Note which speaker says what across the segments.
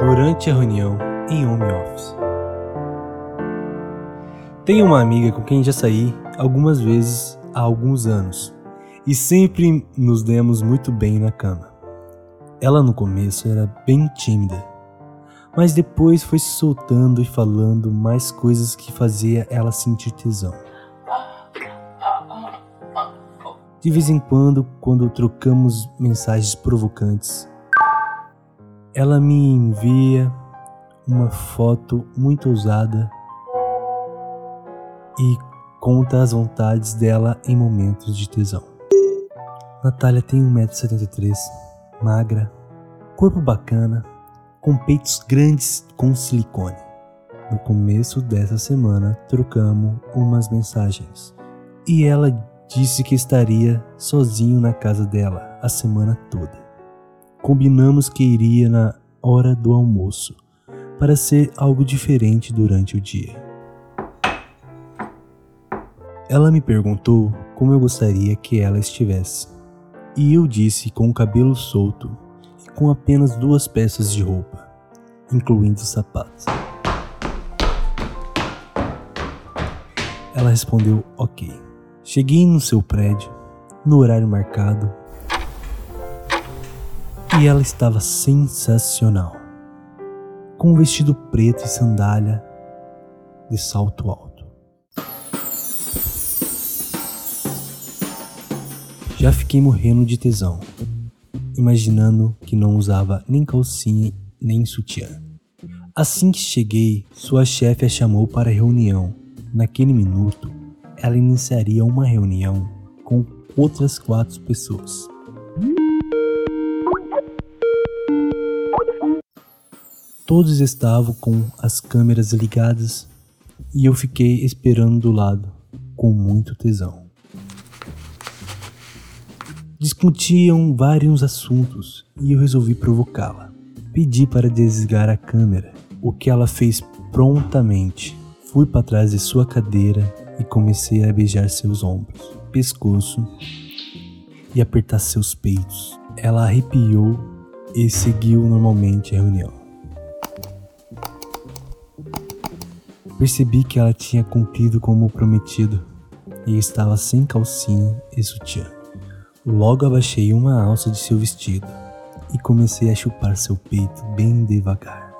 Speaker 1: Durante a reunião em home office. Tenho uma amiga com quem já saí algumas vezes há alguns anos e sempre nos demos muito bem na cama. Ela no começo era bem tímida, mas depois foi se soltando e falando mais coisas que fazia ela sentir tesão. De vez em quando, quando trocamos mensagens provocantes, ela me envia uma foto muito ousada e conta as vontades dela em momentos de tesão. Natália tem 1,73m, magra, corpo bacana, com peitos grandes com silicone. No começo dessa semana trocamos umas mensagens e ela disse que estaria sozinho na casa dela a semana toda. Combinamos que iria na hora do almoço para ser algo diferente durante o dia. Ela me perguntou como eu gostaria que ela estivesse, e eu disse com o cabelo solto e com apenas duas peças de roupa, incluindo sapatos. Ela respondeu ok. Cheguei no seu prédio, no horário marcado, e ela estava sensacional. Com um vestido preto e sandália de salto alto. Já fiquei morrendo de tesão, imaginando que não usava nem calcinha nem sutiã. Assim que cheguei, sua chefe a chamou para a reunião. Naquele minuto, ela iniciaria uma reunião com outras quatro pessoas. Todos estavam com as câmeras ligadas e eu fiquei esperando do lado, com muito tesão. Discutiam vários assuntos e eu resolvi provocá-la. Pedi para desligar a câmera, o que ela fez prontamente. Fui para trás de sua cadeira e comecei a beijar seus ombros, pescoço e apertar seus peitos. Ela arrepiou e seguiu normalmente a reunião. Percebi que ela tinha cumprido como prometido e estava sem calcinha e sutiã. Logo abaixei uma alça de seu vestido e comecei a chupar seu peito bem devagar,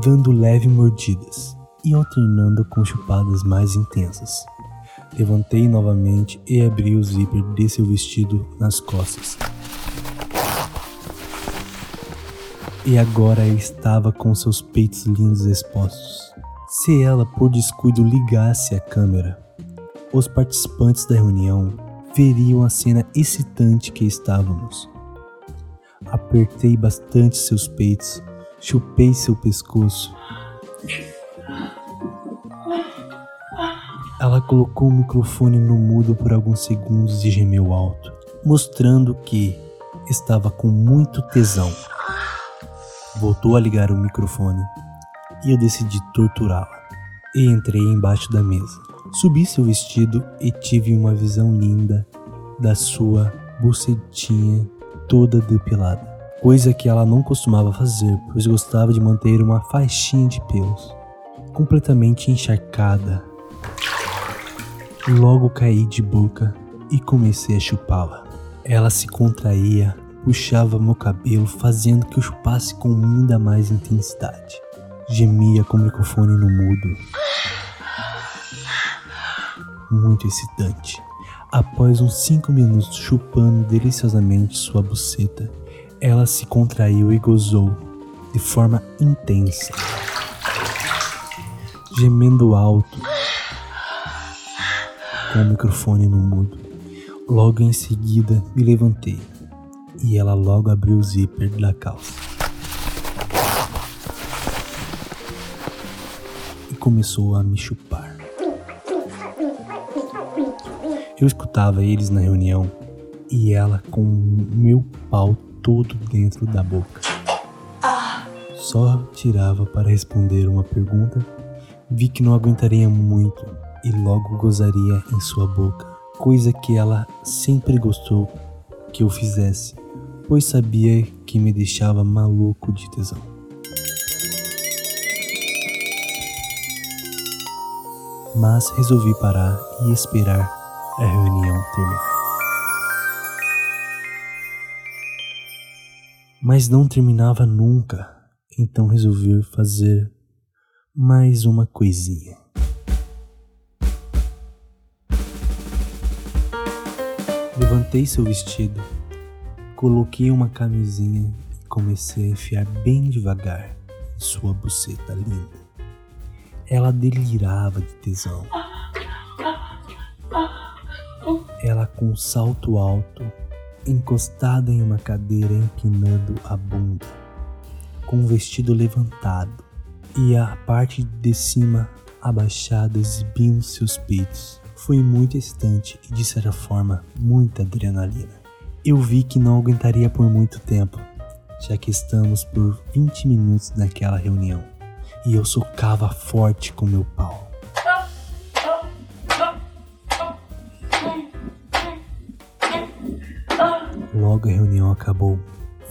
Speaker 1: dando leve mordidas e alternando com chupadas mais intensas. Levantei novamente e abri o zíper de seu vestido nas costas. E agora estava com seus peitos lindos expostos. Se ela, por descuido, ligasse a câmera, os participantes da reunião veriam a cena excitante que estávamos. Apertei bastante seus peitos, chupei seu pescoço. Ela colocou o microfone no mudo por alguns segundos e gemeu alto, mostrando que estava com muito tesão. Voltou a ligar o microfone e eu decidi torturá-la. E entrei embaixo da mesa. Subi seu vestido e tive uma visão linda da sua bucetinha toda depilada, coisa que ela não costumava fazer, pois gostava de manter uma faixinha de pelos, completamente encharcada. Logo caí de boca e comecei a chupá-la. Ela se contraía puxava meu cabelo, fazendo que eu chupasse com ainda mais intensidade. Gemia com o microfone no mudo. Muito excitante. Após uns cinco minutos chupando deliciosamente sua buceta, ela se contraiu e gozou de forma intensa, gemendo alto, com o microfone no mudo. Logo em seguida, me levantei e ela logo abriu o zíper da calça. E começou a me chupar. Eu escutava eles na reunião e ela com meu pau todo dentro da boca. Só tirava para responder uma pergunta, vi que não aguentaria muito e logo gozaria em sua boca, coisa que ela sempre gostou que eu fizesse pois sabia que me deixava maluco de tesão. Mas resolvi parar e esperar a reunião terminar. Mas não terminava nunca, então resolvi fazer mais uma coisinha. Levantei seu vestido, coloquei uma camisinha e comecei a enfiar bem devagar em sua buceta linda. Ela delirava de tesão. Ela com um salto alto, encostada em uma cadeira empinando a bunda, com o vestido levantado e a parte de cima abaixada exibindo seus peitos. Foi muito excitante e de certa forma muita adrenalina. Eu vi que não aguentaria por muito tempo, já que estamos por 20 minutos naquela reunião e eu socava forte com meu pau. Logo a reunião acabou.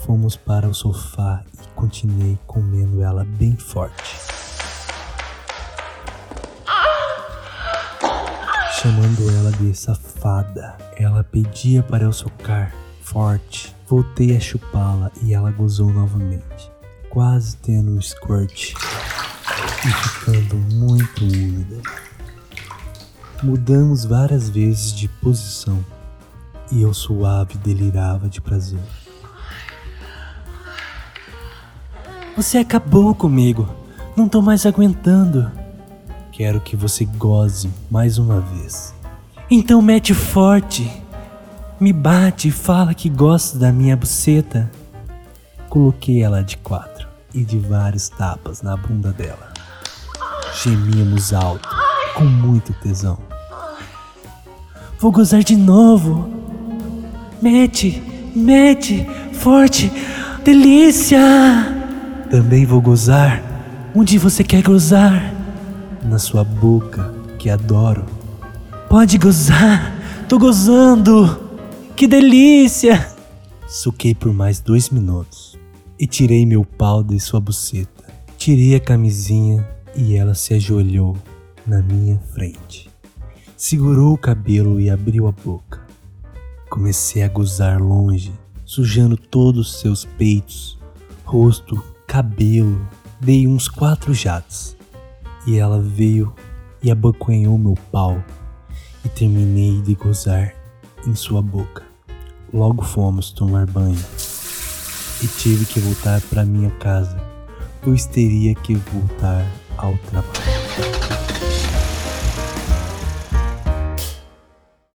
Speaker 1: Fomos para o sofá e continuei comendo ela bem forte. Chamando ela de safada. Ela pedia para eu socar forte. Voltei a chupá-la e ela gozou novamente, quase tendo um squirt e ficando muito úmida. Mudamos várias vezes de posição e eu suave delirava de prazer. Você acabou comigo. Não tô mais aguentando. Quero que você goze mais uma vez. Então mete forte. Me bate e fala que gosta da minha buceta. Coloquei ela de quatro e de vários tapas na bunda dela. Gemíamos alto, com muito tesão. Vou gozar de novo. Mete, mete, forte, delícia! Também vou gozar. Onde você quer gozar? Na sua boca que adoro. Pode gozar, tô gozando, que delícia! Suquei por mais dois minutos e tirei meu pau de sua buceta. Tirei a camisinha e ela se ajoelhou na minha frente. Segurou o cabelo e abriu a boca. Comecei a gozar longe, sujando todos os seus peitos, rosto, cabelo. Dei uns quatro jatos e ela veio e abocanhou meu pau e terminei de gozar em sua boca. Logo fomos tomar banho e tive que voltar para minha casa, pois teria que voltar ao trabalho.